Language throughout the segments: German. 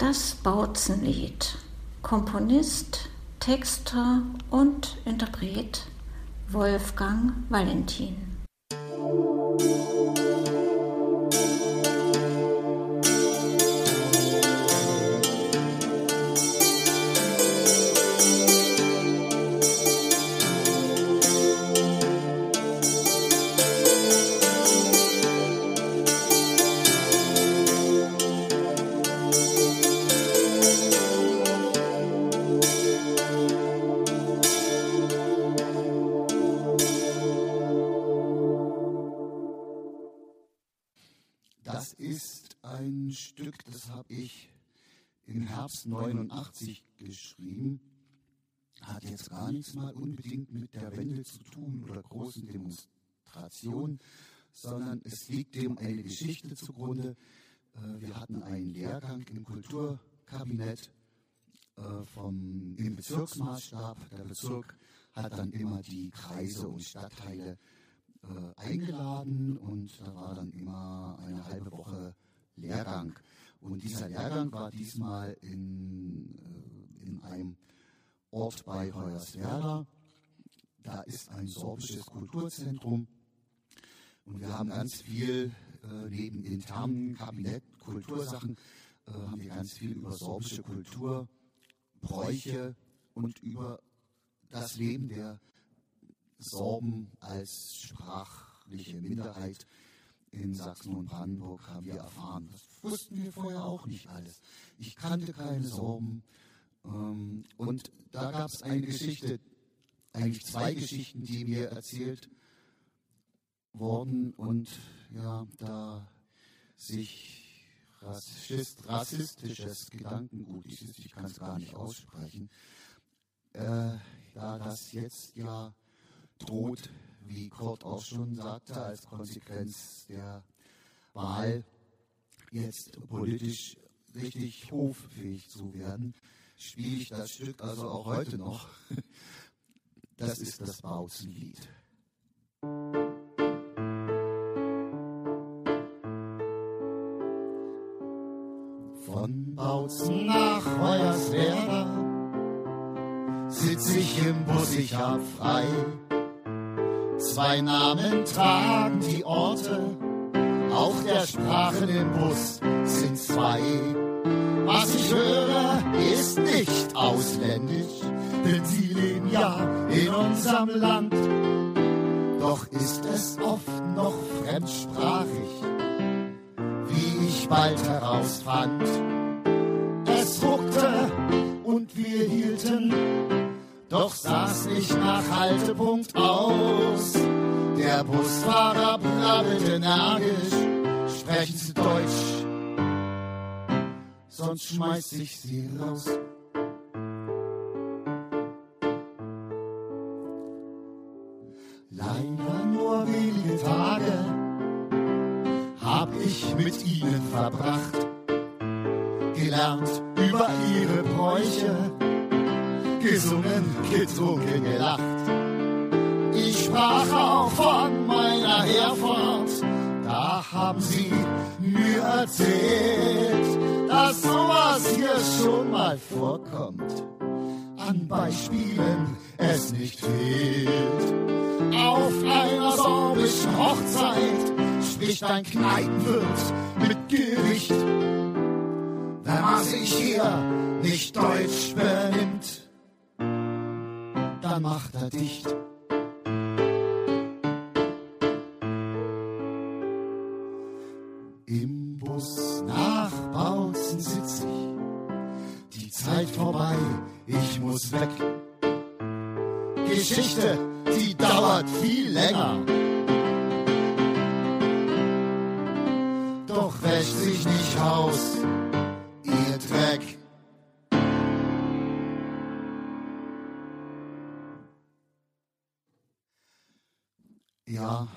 Das Bautzenlied. Komponist, Texter und Interpret Wolfgang Valentin. Herbst 89 geschrieben. Hat jetzt gar nichts mal unbedingt mit der Wende zu tun oder großen Demonstrationen, sondern es liegt dem eine Geschichte zugrunde. Äh, wir hatten einen Lehrgang im Kulturkabinett äh, vom, im Bezirksmaßstab. Der Bezirk hat dann immer die Kreise und Stadtteile äh, eingeladen und da war dann immer eine halbe Woche Lehrgang. Und dieser Lehrgang war diesmal in, äh, in einem Ort bei Hoyerswerda. Da ist ein sorbisches Kulturzentrum. Und wir haben ganz viel, äh, neben internen Kabinett, Kultursachen, äh, haben wir ganz viel über sorbische Kultur, Bräuche und über das Leben der Sorben als sprachliche Minderheit in Sachsen und Brandenburg haben wir erfahren. Das wussten wir vorher auch nicht alles. Ich kannte keine Sorben. Ähm, und da gab es eine Geschichte, eigentlich zwei Geschichten, die mir erzählt wurden und ja, da sich Rassist, rassistisches Gedankengut, ich, ich kann es gar nicht aussprechen, äh, da das jetzt ja droht, wie Kurt auch schon sagte, als Konsequenz der Wahl jetzt politisch richtig hoffähig zu werden, spiele ich das Stück also auch heute noch. Das ist das Bauzenlied. Von Bautzen nach Hoyerswerda sitz ich im Bus, ich hab frei. Zwei Namen tragen die Orte, auch der Sprachen im Bus sind zwei. Was ich höre, ist nicht ausländisch, denn sie leben ja in unserem Land. Doch ist es oft noch fremdsprachig, wie ich bald herausfand. Es ruckte und wir hielten doch saß nicht nach Haltepunkt aus. Der Busfahrer brabbelte energisch, sprechen Sie Deutsch, sonst schmeiß ich Sie raus. Leider nur wenige Tage hab ich mit ihnen verbracht, gelernt über ihre Bräuche gesungen, getrunken, gelacht. Ich sprach auch von meiner Herfahrt, da haben sie mir erzählt, dass sowas hier schon mal vorkommt. An Beispielen es nicht fehlt. Auf einer sorbischen Hochzeit spricht ein Kneipenwirt mit Gericht. Wenn man sich hier nicht deutsch benimmt, macht er dicht. Im Bus nach Bautzen sitz ich, die Zeit vorbei, ich muss weg. Geschichte, die dauert viel länger. Doch wäscht sich nicht aus, Ja,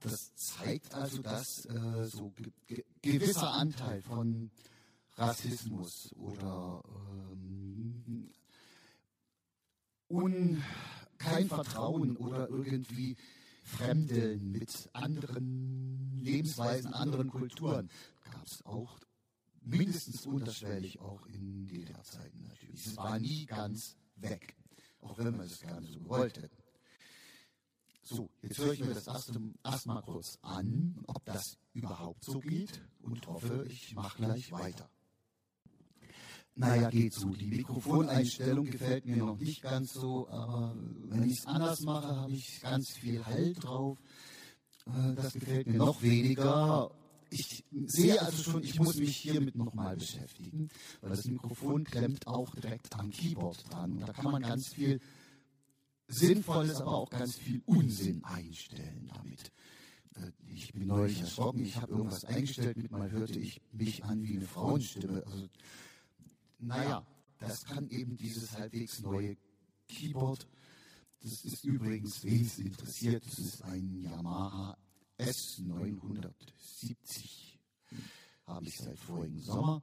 das zeigt also, dass äh, so ge ge gewisser Anteil von Rassismus oder ähm, un, kein Vertrauen oder irgendwie Fremdeln mit anderen Lebensweisen, anderen Kulturen gab es auch mindestens unterschwellig auch in DDR-Zeiten natürlich. Es war nie ganz weg, auch wenn wir es gerne so hätten. So, jetzt höre ich mir das erstmal kurz an, ob das überhaupt so geht und hoffe, ich mache gleich weiter. Naja, geht so. Die Mikrofoneinstellung gefällt mir noch nicht ganz so, aber wenn ich es anders mache, habe ich ganz viel Halt drauf. Äh, das gefällt mir noch weniger. Ich sehe also schon, ich muss mich hiermit nochmal beschäftigen, weil das Mikrofon klemmt auch direkt am Keyboard dran. Und da kann man ganz viel Sinnvolles, aber auch ganz viel Unsinn einstellen damit. Äh, ich bin neulich erschrocken, ich habe irgendwas eingestellt, mit mal hörte ich mich an wie eine Frauenstimme. Also naja, das kann eben dieses halbwegs neue Keyboard. Das ist übrigens, wen es interessiert, das ist ein Yamaha S970. Habe ich seit vorigen Sommer.